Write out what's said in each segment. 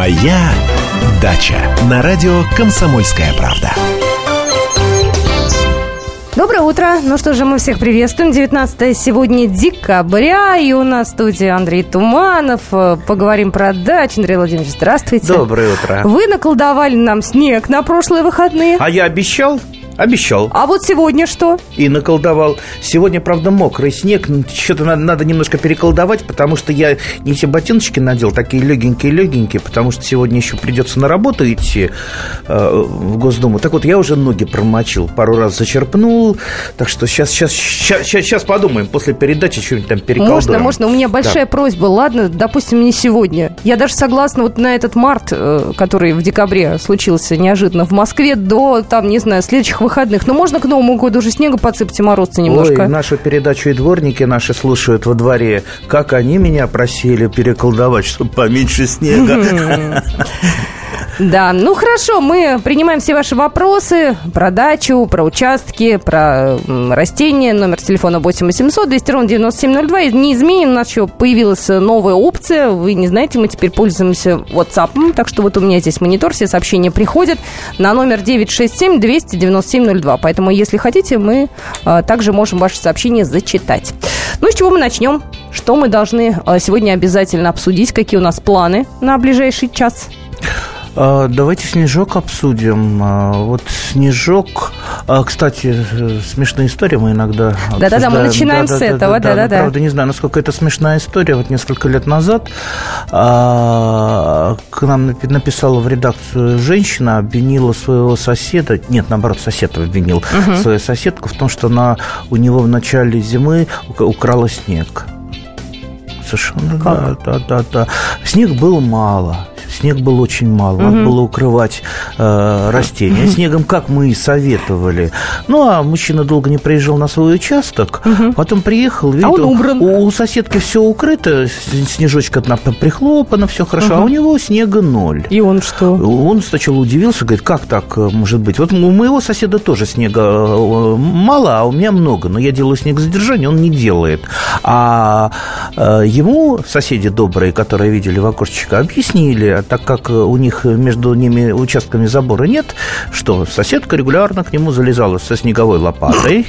Моя дача на радио Комсомольская правда. Доброе утро. Ну что же, мы всех приветствуем. 19 сегодня декабря, и у нас в студии Андрей Туманов. Поговорим про дачу. Андрей Владимирович, здравствуйте. Доброе утро. Вы наколдовали нам снег на прошлые выходные. А я обещал? Обещал. А вот сегодня что? И наколдовал. Сегодня, правда, мокрый снег. Что-то надо, надо немножко переколдовать, потому что я не все ботиночки надел, такие легенькие-легенькие, потому что сегодня еще придется на работу идти э, в Госдуму. Так вот, я уже ноги промочил, пару раз зачерпнул. Так что сейчас, сейчас, сейчас, сейчас подумаем. После передачи что-нибудь там переколдуем. Можно, можно. У меня большая да. просьба. Ладно, допустим, не сегодня. Я даже согласна вот на этот март, э, который в декабре случился неожиданно в Москве, до, там, не знаю, следующих выходных выходных. Но можно к Новому году уже снега подсыпать и морозца немножко. Ой, нашу передачу и дворники наши слушают во дворе. Как они меня просили переколдовать, чтобы поменьше снега. Да, ну хорошо, мы принимаем все ваши вопросы про дачу, про участки, про растения. Номер телефона 8 800 200 ровно 9702. Не у нас еще появилась новая опция. Вы не знаете, мы теперь пользуемся WhatsApp. Так что вот у меня здесь монитор, все сообщения приходят на номер 967 297 02. Поэтому, если хотите, мы а, также можем ваши сообщения зачитать. Ну, с чего мы начнем? Что мы должны а, сегодня обязательно обсудить? Какие у нас планы на ближайший час? А, давайте снежок обсудим. А, вот снежок. А, кстати, смешная история мы иногда. Да-да-да, мы начинаем да, с да, этого, да-да-да. Правда, не знаю, насколько это смешная история. Вот несколько лет назад к нам написала в редакцию женщина, обвинила своего соседа. Нет, наоборот, сосед обвинил угу. свою соседку в том, что она у него в начале зимы украла снег. Совершенно, как? да, да, да, да. Снег был мало снег был очень мало, угу. надо было укрывать э, растения снегом, как мы и советовали. Ну, а мужчина долго не приезжал на свой участок, угу. потом приехал, видит, а он убран. У, у соседки все укрыто, снежочка прихлопано, все хорошо, угу. а у него снега ноль. И он что? Он сначала удивился, говорит, как так э, может быть? Вот у моего соседа тоже снега э, мало, а у меня много, но я делаю снегозадержание, он не делает. А э, ему соседи добрые, которые видели в окошечко, объяснили, так как у них между ними участками забора нет, что соседка регулярно к нему залезала со снеговой лопатой,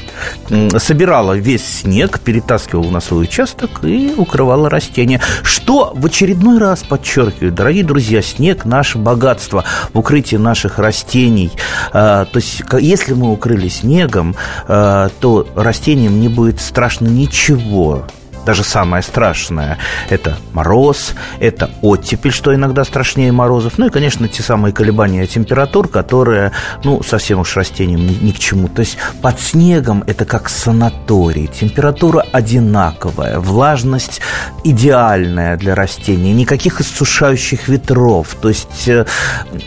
собирала весь снег, перетаскивала на свой участок и укрывала растения. Что в очередной раз подчеркиваю, дорогие друзья, снег – наше богатство в укрытии наших растений. А, то есть, если мы укрыли снегом, а, то растениям не будет страшно ничего даже самое страшное – это мороз, это оттепель, что иногда страшнее морозов, ну и, конечно, те самые колебания температур, которые, ну, совсем уж растениям ни, ни к чему. То есть под снегом это как санаторий, температура одинаковая, влажность идеальная для растений, никаких иссушающих ветров. То есть э,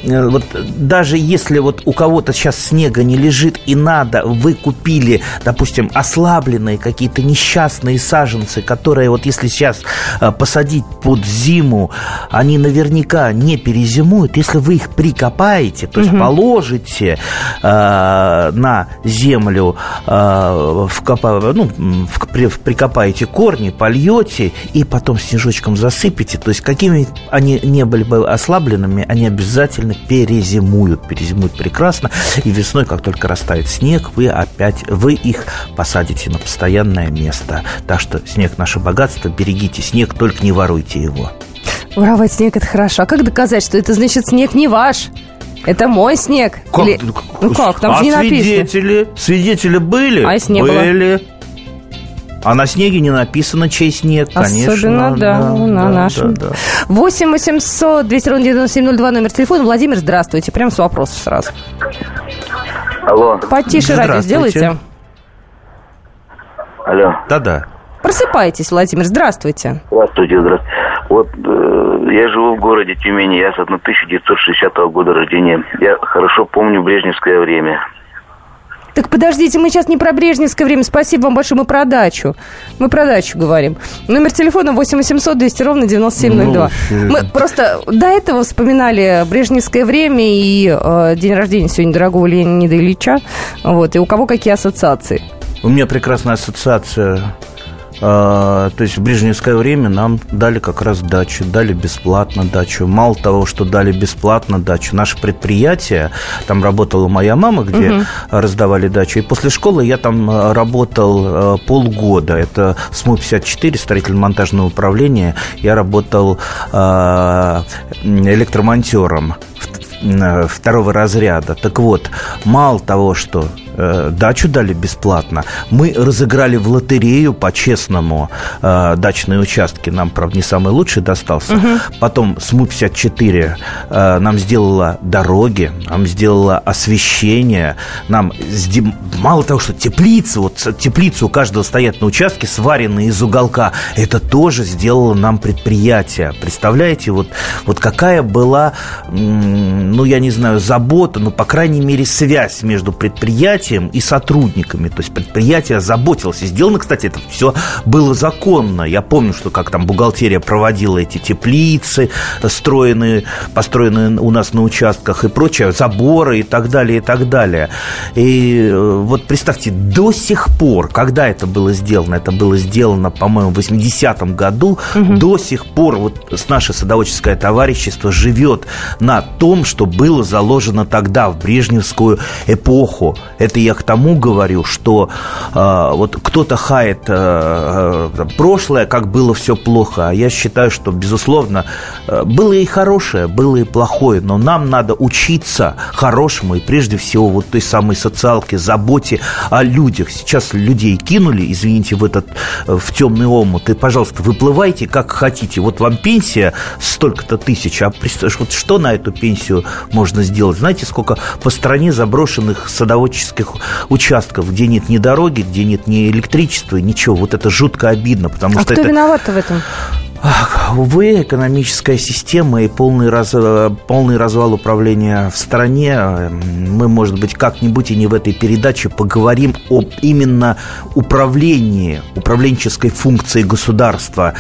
э, вот даже если вот у кого-то сейчас снега не лежит и надо, вы купили, допустим, ослабленные какие-то несчастные саженцы, которые вот если сейчас э, посадить под зиму, они наверняка не перезимуют. Если вы их прикопаете, то есть угу. положите э, на землю, э, вкопа, ну, в, при, прикопаете корни, польете и потом снежочком засыпете. То есть какими они не были бы ослабленными, они обязательно перезимуют. Перезимуют прекрасно. И весной, как только растает снег, вы опять, вы их посадите на постоянное место. Так что снег наше богатство, берегите снег, только не воруйте его. Воровать снег – это хорошо. А как доказать, что это значит снег не ваш? Это мой снег. Как? Или... Ну как, там а же не свидетели? написано. Свидетели были? А если не были. Было? А на снеге не написано, чей снег, конечно. Особенно, да, да на да, нашем. Да, да. 8 800 200 ровно 9702 номер телефона. Владимир, здравствуйте. Прям с вопросом сразу. Алло. Потише радио сделайте. Алло. Да-да. Просыпайтесь, Владимир, здравствуйте. Здравствуйте, здравствуйте. Вот э, я живу в городе Тюмени, я с 1960 года рождения. Я хорошо помню брежневское время. Так подождите, мы сейчас не про брежневское время. Спасибо вам большое, мы про дачу. Мы про дачу говорим. Номер телефона 8 800 200 ровно 9702. Ну, мы просто до этого вспоминали брежневское время и э, день рождения сегодня дорогого Леонида Ильича. Вот, и у кого какие ассоциации? У меня прекрасная ассоциация то есть в брежневское время нам дали как раз дачу, дали бесплатно дачу. Мало того, что дали бесплатно дачу, наше предприятие, там работала моя мама, где угу. раздавали дачу, и после школы я там работал полгода. Это СМУ-54, строительно-монтажное управление. Я работал электромонтером второго разряда. Так вот, мало того, что э, дачу дали бесплатно. Мы разыграли в лотерею по-честному э, дачные участки. Нам, правда, не самый лучший достался. Угу. Потом СМУ-54 э, нам сделала дороги, нам сделала освещение. Нам мало того, что теплицы, вот теплицы у каждого стоят на участке, сваренные из уголка. Это тоже сделало нам предприятие. Представляете, вот, вот какая была, ну, я не знаю, забота, ну, по крайней мере, связь между предприятием предприятием и сотрудниками. То есть предприятие заботилось. И сделано, кстати, это все было законно. Я помню, что как там бухгалтерия проводила эти теплицы, строенные, построенные у нас на участках и прочее, заборы и так далее, и так далее. И э, вот представьте, до сих пор, когда это было сделано, это было сделано, по-моему, в 80-м году, угу. до сих пор вот наше садоводческое товарищество живет на том, что было заложено тогда, в брежневскую эпоху. Это это я к тому говорю, что э, вот кто-то хает э, э, прошлое, как было все плохо, а я считаю, что, безусловно, э, было и хорошее, было и плохое, но нам надо учиться хорошему и прежде всего вот той самой социалке, заботе о людях. Сейчас людей кинули, извините, в этот э, в темный омут, и, пожалуйста, выплывайте как хотите. Вот вам пенсия столько-то тысяч, а вот что на эту пенсию можно сделать? Знаете, сколько по стране заброшенных садоводческих этих участков, где нет ни дороги, где нет ни электричества, ничего. Вот это жутко обидно, потому а что кто это... виноват в этом? Увы, экономическая система и полный, раз, полный развал управления в стране. Мы, может быть, как-нибудь и не в этой передаче поговорим об именно управлении, управленческой функции государства.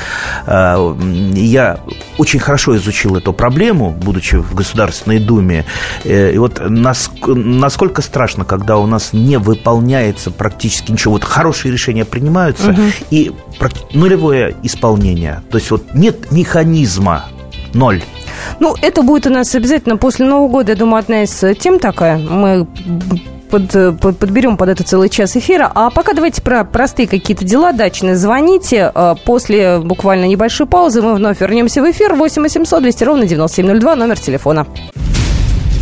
Э, я очень хорошо изучил эту проблему, будучи в Государственной Думе. Э, и вот насколько страшно, когда у нас не выполняется практически ничего. Вот хорошие решения принимаются, угу. и нулевое исполнение. То есть вот нет механизма, ноль. Ну, это будет у нас обязательно после Нового года, я думаю, одна из тем такая. Мы под, под, подберем под это целый час эфира. А пока давайте про простые какие-то дела дачные. Звоните. А, после буквально небольшой паузы мы вновь вернемся в эфир. 8 800 200 ровно 9702, номер телефона.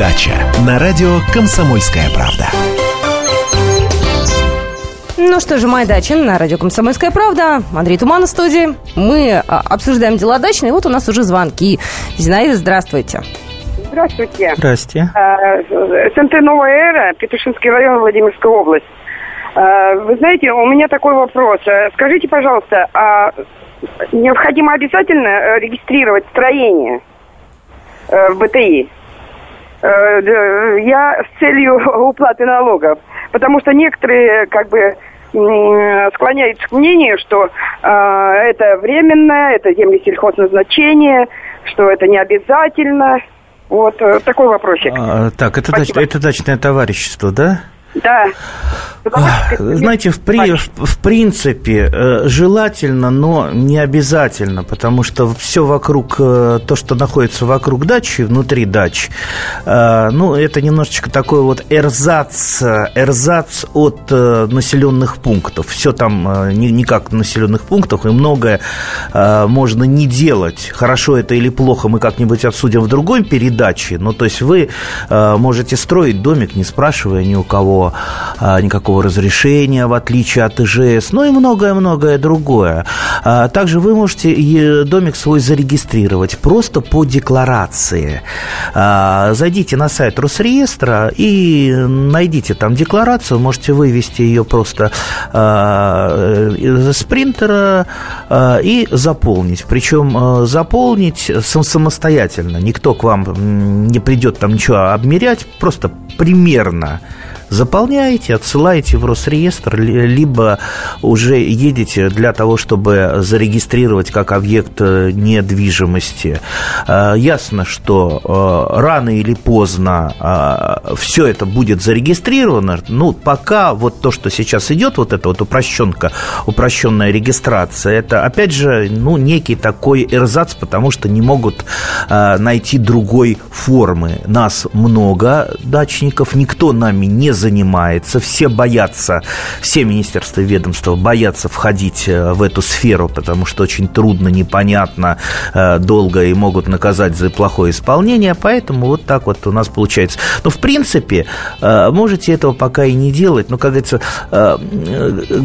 дача. На радио «Комсомольская правда». Ну что же, моя дача на радио «Комсомольская правда». Андрей Туман в студии. Мы а, обсуждаем дела дачные. Вот у нас уже звонки. Зинаида, здравствуйте. Здравствуйте. Здрасте. А, СНТ «Новая эра», Петушинский район, Владимирская область. А, вы знаете, у меня такой вопрос. Скажите, пожалуйста, а необходимо обязательно э, регистрировать строение э, в БТИ? Э, я с целью уплаты налогов. Потому что некоторые как бы склоняются к мнению, что э, это временно, это земли сельхозназначения, что это не обязательно. Вот э, такой вопросик. А, так, это, дач, это дачное товарищество, да? Да. Знаете, в, при, в, в принципе, э, желательно, но не обязательно, потому что все вокруг, э, то, что находится вокруг дачи, внутри дач, э, ну, это немножечко такой вот эрзац, эрзац от населенных пунктов. Все там не, не как населенных пунктов, и многое можно не делать. Хорошо это или плохо, мы как-нибудь обсудим в другой передаче. Ну, то есть вы можете строить домик, не спрашивая ни у кого а, никакого разрешения, в отличие от ИЖС, ну и многое-многое другое. А, также вы можете домик свой зарегистрировать просто по декларации. А, зайдите на сайт Росреестра и найдите там декларацию, можете вывести ее просто из принтера и заполнить. Причем заполнить самостоятельно. Никто к вам не придет там ничего обмерять, просто примерно заполняете, отсылаете в Росреестр, либо уже едете для того, чтобы зарегистрировать как объект э, недвижимости. Э, ясно, что э, рано или поздно все это будет зарегистрировано. Ну, пока вот то, что сейчас идет, вот эта вот упрощенка, упрощенная регистрация, это, опять же, ну, некий такой эрзац, потому что не могут найти другой формы. Нас много дачников, никто нами не занимается, все боятся, все министерства и ведомства боятся входить э, в эту сферу, потому что очень трудно, непонятно, э, долго и могут наказать за плохое исполнение, поэтому вот так вот у нас получается. Но, в принципе, э, можете этого пока и не делать, но, как говорится,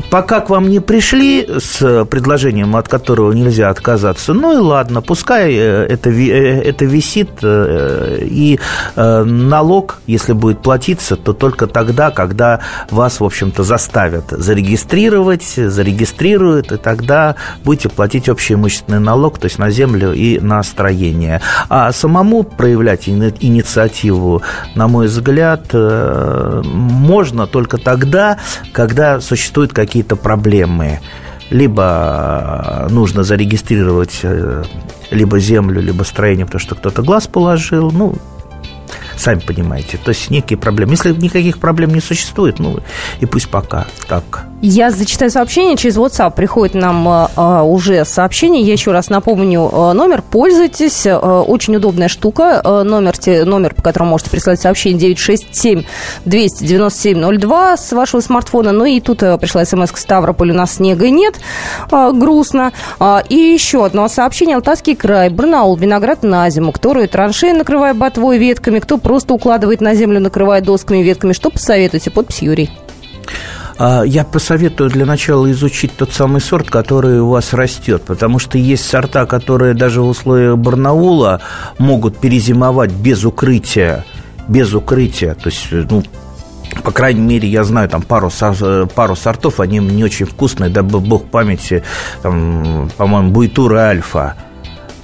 пока к вам не пришли с предложением, от которого нельзя отказаться, ну и ладно, пускай это, это висит, и налог, если будет платиться, то только тогда, тогда, когда вас, в общем-то, заставят зарегистрировать, зарегистрируют, и тогда будете платить общий имущественный налог, то есть на землю и на строение. А самому проявлять инициативу, на мой взгляд, э, можно только тогда, когда существуют какие-то проблемы либо нужно зарегистрировать э, либо землю, либо строение, потому что кто-то глаз положил, ну, Сами понимаете. То есть некие проблемы. Если никаких проблем не существует, ну и пусть пока так. Я зачитаю сообщение. Через WhatsApp приходит нам э, уже сообщение. Я еще раз напомню э, номер. Пользуйтесь. Э, очень удобная штука. Э, номер, те, номер, по которому можете прислать сообщение 967 297 02 с вашего смартфона. Ну и тут э, пришла смс к Ставрополю. У нас снега нет. Э, грустно. Э, и еще одно сообщение. Алтайский край. Барнаул. Виноград на зиму. Кто роет траншеи, накрывая ботвой ветками. Кто просто укладывает на землю, накрывая досками ветками. Что посоветуете? Подпись Юрий. А, я посоветую для начала изучить тот самый сорт, который у вас растет, потому что есть сорта, которые даже в условиях Барнаула могут перезимовать без укрытия, без укрытия, то есть, ну, по крайней мере, я знаю там пару, пару сортов, они не очень вкусные, да бог памяти, там, по-моему, Буйтура Альфа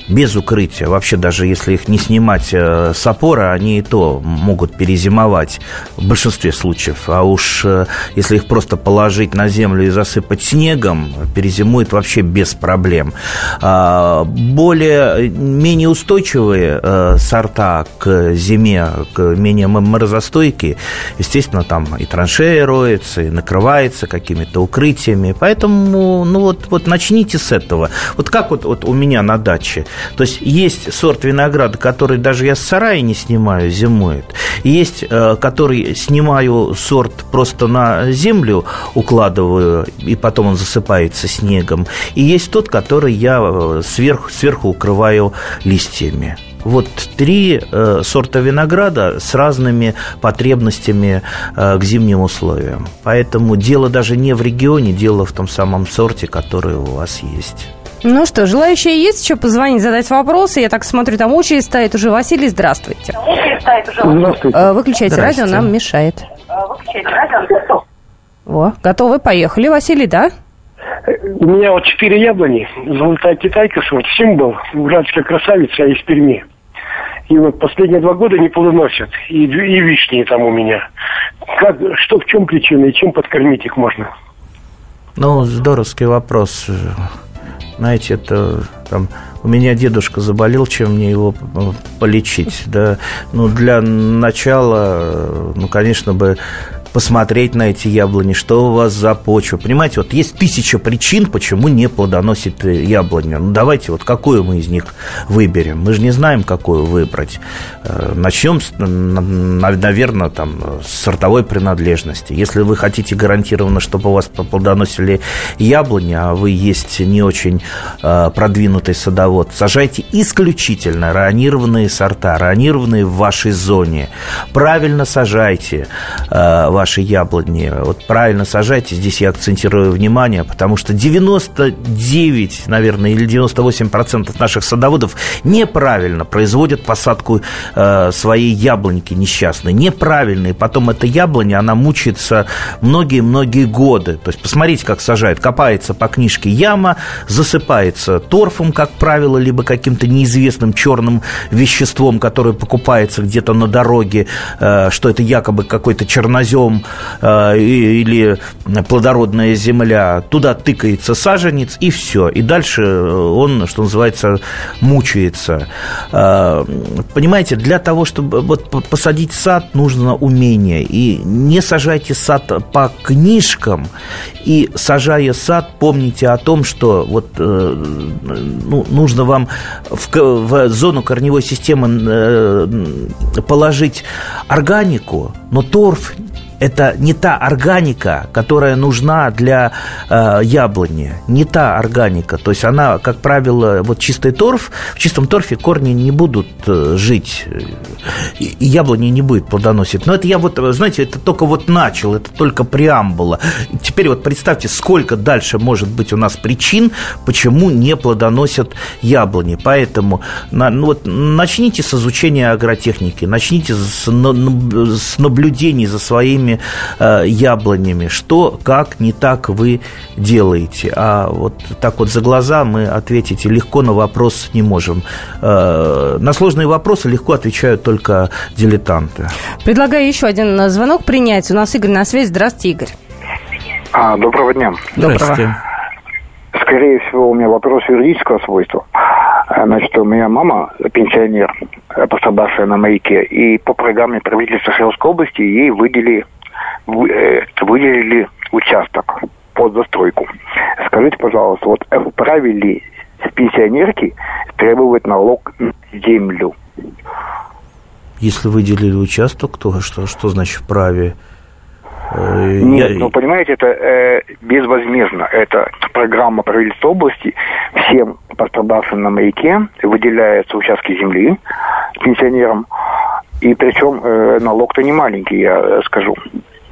без укрытия. Вообще, даже если их не снимать э, с опоры, они и то могут перезимовать в большинстве случаев. А уж э, если их просто положить на землю и засыпать снегом, перезимует вообще без проблем. А, более, менее устойчивые э, сорта к зиме, к менее морозостойкие, естественно, там и траншеи роются, и накрывается какими-то укрытиями. Поэтому, ну вот, вот начните с этого. Вот как вот, вот у меня на даче – то есть есть сорт винограда, который даже я с сарая не снимаю, зимует. Есть, э, который снимаю сорт просто на землю, укладываю, и потом он засыпается снегом. И есть тот, который я э, сверху, сверху укрываю листьями. Вот три э, сорта винограда с разными потребностями э, к зимним условиям. Поэтому дело даже не в регионе, дело в том самом сорте, который у вас есть. Ну что, желающие есть еще позвонить, задать вопросы? Я так смотрю, там очередь стоит уже. Василий, здравствуйте. Здравствуйте. Э, выключайте радио, нам мешает. Выключайте радио. О, готовы, поехали, Василий, да? У меня вот четыре яблони, золотая китайка, сорт символ, уральская красавица из Перми. И вот последние два года не плодоносят. И, и вишни там у меня. Как, что, в чем причина и чем подкормить их можно? Ну, здоровский вопрос знаете, это там у меня дедушка заболел, чем мне его э, полечить, да. Ну, для начала, э, ну, конечно бы посмотреть на эти яблони, что у вас за почва. Понимаете, вот есть тысяча причин, почему не плодоносит э, яблоня. Ну, давайте вот какую мы из них выберем. Мы же не знаем, какую выбрать. Э, Начнем, наверное, там, с сортовой принадлежности. Если вы хотите гарантированно, чтобы у вас плодоносили яблони, а вы есть не очень э, продвинутый садовод, сажайте исключительно ранированные сорта, ранированные в вашей зоне. Правильно сажайте ваши яблони. Вот правильно сажайте, здесь я акцентирую внимание, потому что 99, наверное, или 98% наших садоводов неправильно производят посадку э, своей яблоньки несчастной. Неправильно. И потом эта яблоня, она мучается многие-многие годы. То есть посмотрите, как сажают. Копается по книжке яма, засыпается торфом, как правило, либо каким-то неизвестным черным веществом, которое покупается где-то на дороге, э, что это якобы какой-то чернозем э, или плодородная земля. Туда тыкается саженец, и все. И дальше он, что называется, мучается. Э, понимаете, для того, чтобы вот посадить сад, нужно умение. И не сажайте сад по книжкам, и сажая сад, помните о том, что вот ну, нужно вам в, в зону корневой системы положить органику, но торф это не та органика, которая нужна для э, яблони, не та органика. То есть она, как правило, вот чистый торф, в чистом торфе корни не будут э, жить, и яблони не будет плодоносить. Но это я вот, знаете, это только вот начал, это только преамбула. Теперь вот представьте, сколько дальше может быть у нас причин, почему не плодоносят яблони. Поэтому на, ну вот, начните с изучения агротехники, начните с, с наблюдений за своими этими э, яблонями. Что, как, не так вы делаете. А вот так вот за глаза мы ответить легко на вопрос не можем. Э, на сложные вопросы легко отвечают только дилетанты. Предлагаю еще один звонок принять. У нас Игорь на связи. Здравствуйте, Игорь. А, доброго дня. Здравствуйте. Скорее всего, у меня вопрос юридического свойства. А, значит, у меня мама пенсионер, пострадавшая на маяке, и по программе правительства Сахелской области ей выделили Э, выделили участок под застройку. Скажите, пожалуйста, вот вправе ли пенсионерки требовать налог на землю? Если выделили участок, то что, что значит вправе? Э, Нет, Я... ну понимаете, это э, безвозмездно. Это программа правительства области. Всем пострадавшим на маяке выделяются участки земли пенсионерам. И причем э, налог-то не маленький, я скажу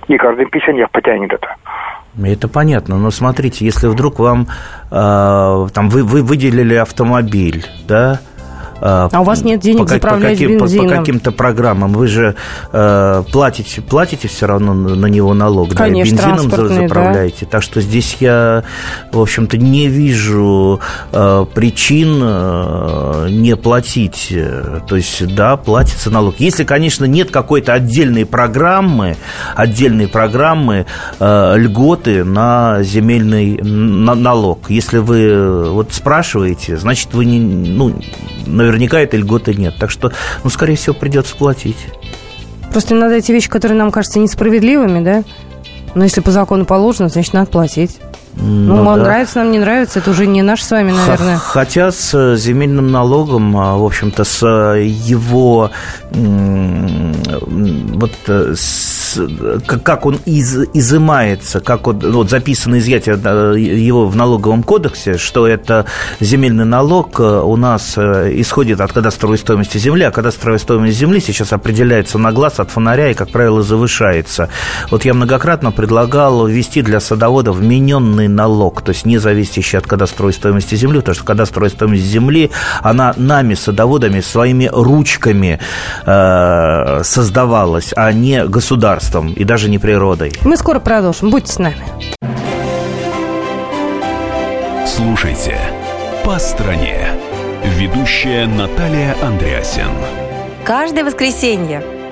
не каждый пенсионер потянет это. Это понятно, но смотрите, если вдруг вам э, там вы, вы выделили автомобиль, да, а, а у вас нет денег по, заправлять по каким, бензином? По, по каким-то программам. Вы же э, платите, платите все равно на него налог. Конечно, да, бензином заправляете. Да. Так что здесь я, в общем-то, не вижу э, причин э, не платить. То есть, да, платится налог. Если, конечно, нет какой-то отдельной программы, отдельной программы э, льготы на земельный на, налог. Если вы вот спрашиваете, значит, вы не, ну, наверняка этой льготы нет. Так что, ну, скорее всего, придется платить. Просто иногда эти вещи, которые нам кажутся несправедливыми, да? Но если по закону положено, значит, надо платить. Ну, ну да. нравится нам, не нравится, это уже не наш с вами, наверное. Хотя с э, земельным налогом, а, в общем-то, с э, его вот э, с, как он из, изымается, как он, вот записано изъятие его в налоговом кодексе, что это земельный налог у нас исходит от кадастровой стоимости земли, а кадастровая стоимость земли сейчас определяется на глаз от фонаря и, как правило, завышается. Вот я многократно предлагал ввести для садоводов вмененный налог, то есть не зависящий от кадастровой стоимости земли, потому что кадастровая стоимость земли, она нами, садоводами, своими ручками э, создавалась, а не государством и даже не природой. Мы скоро продолжим. Будьте с нами. Слушайте «По стране». Ведущая Наталья Андреасин. Каждое воскресенье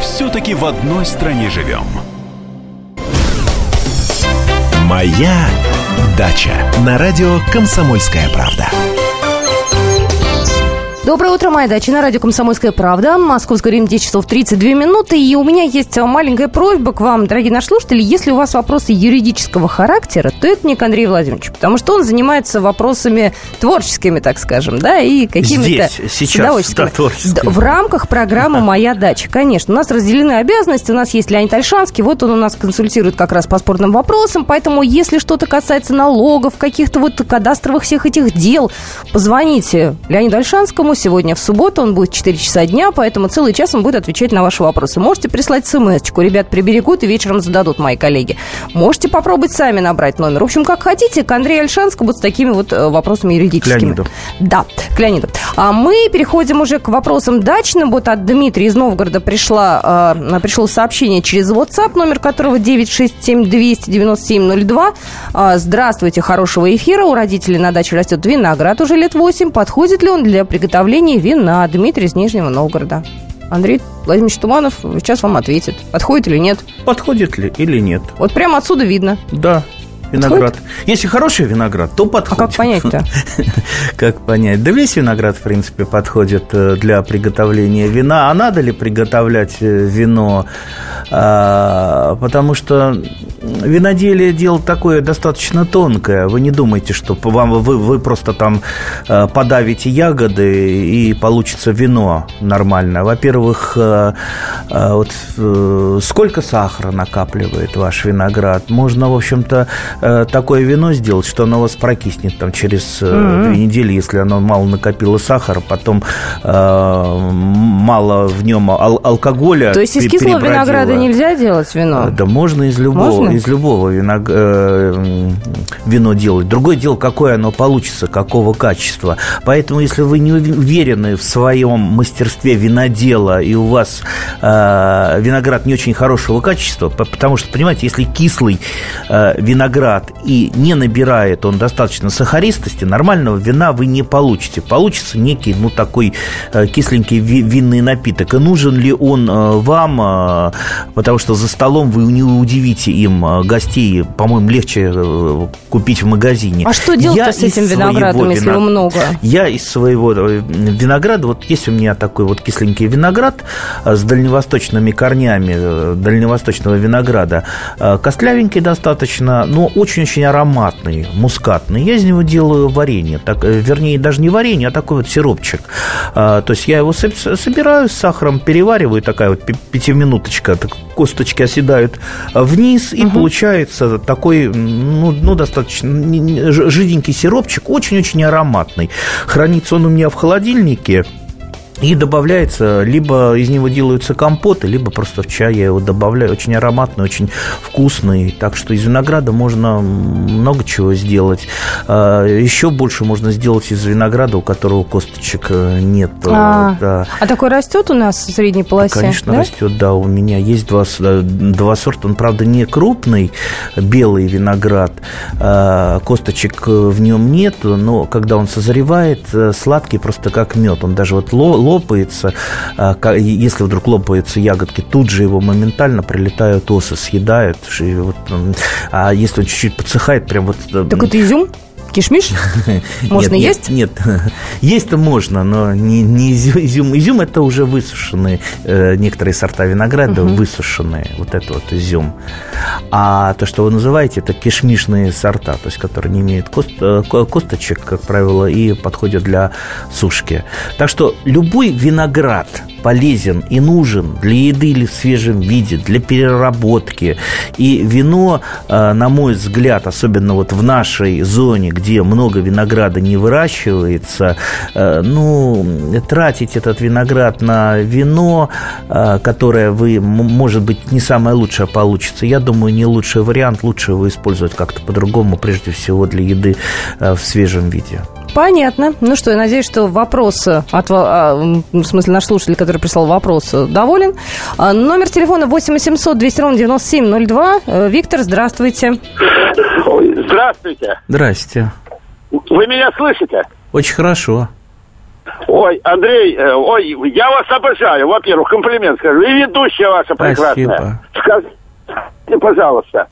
все-таки в одной стране живем. Моя дача на радио «Комсомольская правда». Доброе утро, моя дача на радио «Комсомольская правда». Московское время 10 часов 32 минуты. И у меня есть маленькая просьба к вам, дорогие наши слушатели. Если у вас вопросы юридического характера, то это не к Андрею Владимировичу, потому что он занимается вопросами творческими, так скажем, да, и какими-то Здесь, сейчас, да. В рамках программы «Моя дача», конечно. У нас разделены обязанности. У нас есть Леонид Альшанский. Вот он у нас консультирует как раз по спорным вопросам. Поэтому, если что-то касается налогов, каких-то вот кадастровых всех этих дел, позвоните Леониду Альшанскому. Сегодня в субботу он будет 4 часа дня, поэтому целый час он будет отвечать на ваши вопросы. Можете прислать смс-очку. Ребят приберегут и вечером зададут мои коллеги. Можете попробовать сами набрать номер. В общем, как хотите, к Андрею Альшанскому вот с такими вот э, вопросами юридическими. К Леониду. Да, к Леониду. А мы переходим уже к вопросам дачным. Вот от Дмитрия из Новгорода пришла, э, пришло сообщение через WhatsApp, номер которого 967-297-02. А, Здравствуйте, хорошего эфира. У родителей на даче растет виноград уже лет 8. Подходит ли он для приготовления вина? Дмитрий из Нижнего Новгорода. Андрей Владимирович Туманов сейчас вам ответит, подходит или нет. Подходит ли или нет? Вот прямо отсюда видно. Да, виноград. Если хороший виноград, то подходит. А как понять-то? Как понять? Да весь виноград, в принципе, подходит э, для приготовления вина. А надо ли приготовлять э, вино? А, Потому что виноделие дело такое достаточно тонкое. Вы не думайте, что вам вы, вы просто там э, подавите ягоды и получится вино нормально. Во-первых, вот сколько сахара накапливает ваш виноград? Можно, в общем-то, э, такое вино сделать, что оно у вас прокиснет там через э, Мгм. две недели, если оно мало накопило сахара, потом э, мало в нем ал- алкоголя. То есть из кислого винограда нельзя делать вино? Да можно из любого, Можно? из любого виног- э, вино делать. Другое дело, какое оно получится, какого качества. Поэтому, если вы не уверены в своем мастерстве винодела и у вас э, виноград не очень хорошего качества, по- потому что, понимаете, если кислый э, виноград и не набирает он достаточно сахаристости, нормального вина вы не получите. Получится некий, ну, такой э, кисленький ви- винный напиток. И нужен ли он э, вам, э, потому что за столом вы не удивите им гостей, по-моему, легче купить в магазине. А что делать-то Я с этим виноградом, если вина- его много? Я из своего винограда, вот есть у меня такой вот кисленький виноград с дальневосточными корнями дальневосточного винограда. Костлявенький достаточно, но очень-очень ароматный, мускатный. Я из него делаю варенье, так, э, вернее, даже не варенье, а такой вот сиропчик. Э, То есть я его соб- собираю с сахаром, перевариваю, такая вот пятиминуточка, так косточки оседают вниз, и получается такой, ну, ну достаточно жиденький сиропчик, очень-очень ароматный. Хранится он у меня в холодильнике. И добавляется, либо из него делаются компоты, либо просто в чай я его добавляю. Очень ароматный, очень вкусный. Так что из винограда можно много чего сделать. А, Еще больше можно сделать из винограда, у которого косточек э, нет. А, Да. а такой растет у нас в средней полосе? Конечно, да? растет, да. У меня есть два, э, два сорта. Он, правда, не крупный, белый виноград. А, Косточек э, в нем нет, но когда он созревает, э, сладкий просто как мед. Он даже вот ло- лопается. А, Если вдруг лопаются ягодки, тут же его моментально прилетают осы, съедают. И вот, м, А если он чуть-чуть подсыхает, прям вот... э, Так это изюм? Кишмиш? Можно нет, есть? Нет, нет. есть-то можно, но не, не изю- изюм. Изюм это уже высушенные э, некоторые сорта винограда Мгм. высушенные, вот это вот изюм. А то, что вы называете, это кишмишные сорта, то есть которые не имеют кост- э, ко- косточек, как правило, и подходят для сушки. Так что любой виноград полезен и нужен для еды или в свежем виде, для переработки. И вино, э, на мой взгляд, особенно вот в нашей зоне, где много винограда не выращивается, э, ну, тратить этот виноград на вино, э, которое вы, может быть, не самое лучшее получится, я думаю, не лучший вариант, лучше его использовать как-то по-другому, прежде всего для еды э, в свежем виде. Понятно. Ну что, я надеюсь, что вопрос от, а, в смысле, наш слушатель, который прислал вопрос, доволен. А, Номер телефона 8 800 200 ровно 9702. Э, Виктор, здравствуйте. Ой, Здравствуйте. Здрасте. Вы меня слышите? Очень хорошо. Ой, Андрей, э, ой, я вас обожаю. Во-первых, комплимент скажу. И ведущая ваша прекрасная. Спасибо. Скажите, пожалуйста,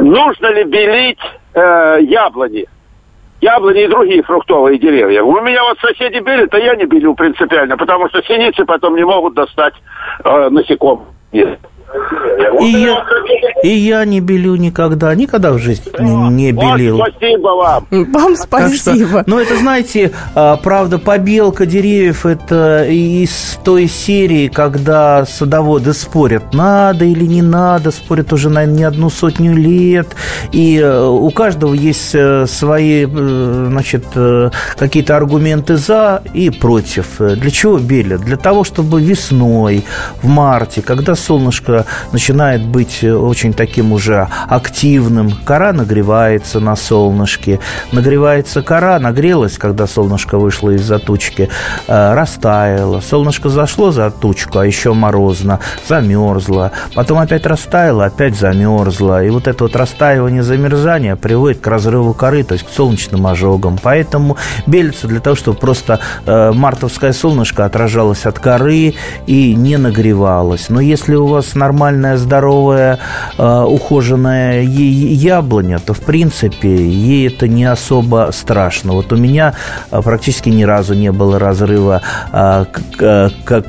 нужно ли белить э, яблони? яблони и другие фруктовые деревья. У меня вот соседи белят, а я не белю принципиально, потому что синицы потом не могут достать э, насекомых. И я, и я не белю никогда, никогда в жизни не, не белил. Вот, спасибо вам. Вам спасибо. Что, ну, это, знаете, а, правда, побелка деревьев – это из той серии, когда садоводы спорят, надо или не надо, спорят уже, наверное, не одну сотню лет. И э, у каждого есть э, свои, э, значит, какие-то аргументы за и против. Для чего белят? Для того, чтобы весной, в марте, когда солнышко начинает быть очень таким уже активным. Кора нагревается на солнышке. Нагревается кора, нагрелась, когда солнышко вышло из-за тучки, э, растаяло. Солнышко зашло за тучку, а еще морозно, замерзло. Потом опять растаяло, опять замерзло. И вот это вот растаивание, замерзание приводит к разрыву коры, то есть к солнечным ожогам. Поэтому белится для того, чтобы просто э, мартовское солнышко отражалось от коры и не нагревалось. Но если у вас нормально нормальная, здоровая, э, ухоженная яблоня, то, в принципе, ей это не особо страшно. Вот у меня э, практически ни разу не было разрыва э,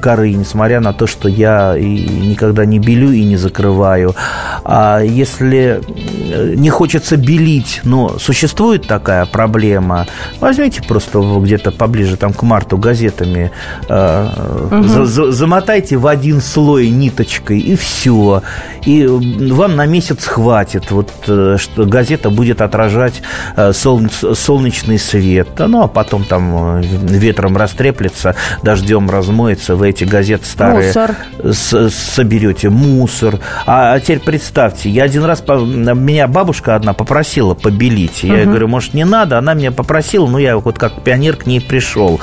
коры, несмотря на то, что я никогда не белю и не закрываю. А если не хочется белить, но существует такая проблема, возьмите просто где-то поближе там к марту газетами, угу. за, замотайте в один слой ниточкой и все все. И вам на месяц хватит, вот, э, что газета будет отражать э, солнечный свет. Ну, а потом там э, ветром растреплется, дождем размоется, вы эти газеты старые мусор. соберете. Мусор. А, а теперь представьте, я один раз, меня бабушка одна попросила побелить. Я угу. говорю, может, не надо? Она меня попросила, но я вот как пионер к ней пришел.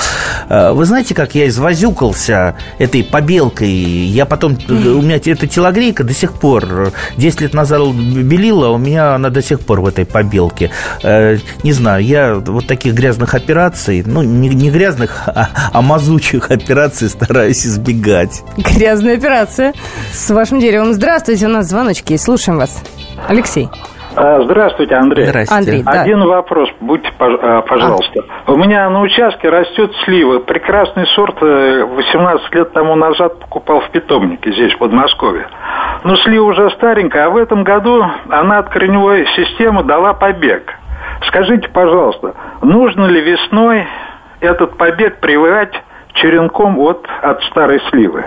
Вы знаете, как я извозюкался этой побелкой? Я потом, у меня это телогрейка до сих пор. 10 лет назад белила, у меня она до сих пор в этой побелке. Э, не знаю, я вот таких грязных операций, ну, не, не грязных, а, а мазучих операций стараюсь избегать. Грязная операция с вашим деревом. Здравствуйте, у нас звоночки, слушаем вас. Алексей. А, здравствуйте, Андрей. Здравствуйте. Андрей, Один да. вопрос, будьте, а, пожалуйста. А. У меня на участке растет слива. Прекрасный сорт 18 э, лет тому назад покупал в питомнике здесь, в Подмосковье. Но слива уже старенькая, а в этом году она от корневой системы дала побег. Скажите, пожалуйста, нужно ли весной этот побег прививать черенком от, от старой сливы?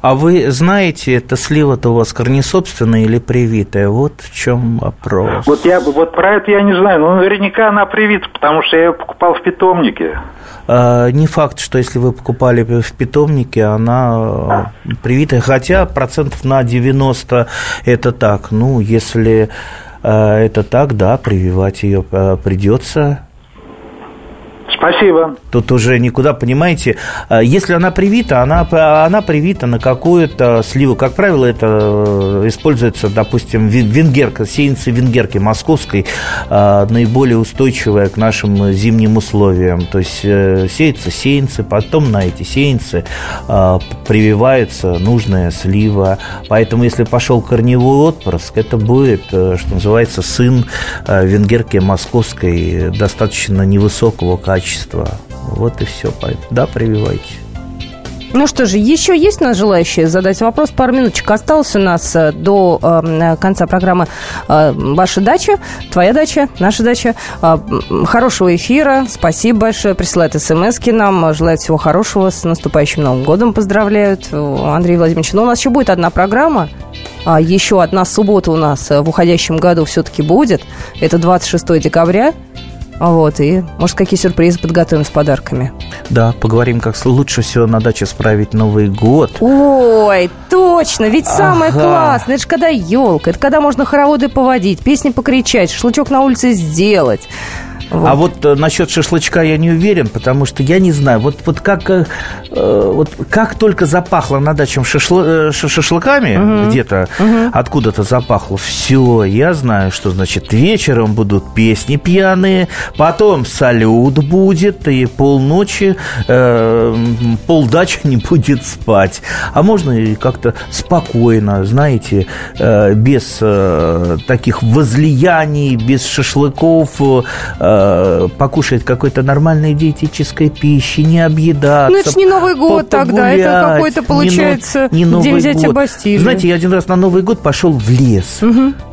А вы знаете, это слива-то у вас корнесобственная или привитая? Вот в чем вопрос. Вот, я, вот про это я не знаю, но наверняка она привита, потому что я ее покупал в питомнике. А, не факт, что если вы покупали в питомнике, она привитая, хотя процентов на 90 это так. Ну, если а, это так, да, прививать ее а, придется. Спасибо. Тут уже никуда, понимаете, а, если она привита, она, она привита на какую-то сливу. Как правило, это э, используется, допустим, венгерка, сеянцы венгерки московской, а, наиболее устойчивая к нашим зимним условиям. То есть э, сеются сеянцы, потом на эти сеянцы а, прививается нужная слива. Поэтому, если пошел корневой отпрыск, это будет, э, что называется, сын венгерки московской достаточно невысокого качества качества. Вот и все. Да, прививайте. Ну что же, еще есть у нас желающие задать вопрос? Пару минуточек осталось у нас э, до э, конца программы э, «Ваша дача», «Твоя дача», «Наша дача». Э, хорошего эфира, спасибо большое. Присылают смс нам, желают всего хорошего, с наступающим Новым годом поздравляют. Андрей Владимирович, но у нас еще будет одна программа, а еще одна суббота у нас в уходящем году все-таки будет. Это 26 декабря. Вот, и, может, какие сюрпризы подготовим с подарками. Да, поговорим, как лучше всего на даче справить Новый год. Ой, точно, ведь ага. самое классное, это же когда елка, это когда можно хороводы поводить, песни покричать, шашлычок на улице сделать. Вот. А вот э, насчет шашлычка я не уверен, потому что я не знаю, вот, вот, как, э, вот как только запахло на даче шашлы, э, шашлыками, угу. где-то угу. откуда-то запахло, все, я знаю, что значит вечером будут песни пьяные, потом салют будет, и полночи, э, полдачи не будет спать. А можно и как-то спокойно, знаете, э, без э, таких возлияний, без шашлыков, э, э, покушать какой-то нормальной диетической пищи, не объедаться. Ну, это ж не Новый год тогда, это какой-то, получается, не, не День взятия год. Бастилии. Знаете, я один раз на Новый год пошел в лес.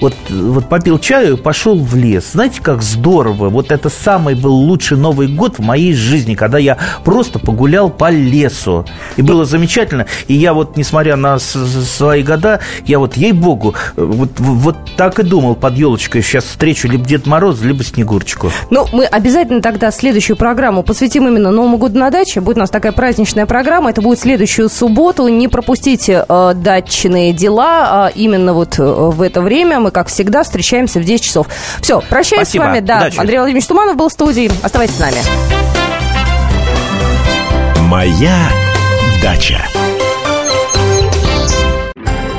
Вот, вот попил чаю, пошел в лес. Знаете, как здорово. Вот это самый был лучший Новый год в моей жизни, когда я просто погулял по лесу. И было замечательно. И я вот, несмотря на свои года, я вот, ей-богу, вот, вот так и думал под елочкой. Сейчас встречу либо Дед Мороз, либо Снегурочку. Ну, мы обязательно тогда следующую программу посвятим именно Новому году на даче. Будет у нас такая праздничная программа. Это будет следующую субботу. Не пропустите э, дачные дела. А именно вот э, в это время мы, как всегда, встречаемся в 10 часов. Все, прощаюсь Спасибо. с вами. Да, Удачи. Андрей Владимирович Туманов был в студии. Оставайтесь с нами. «Моя дача».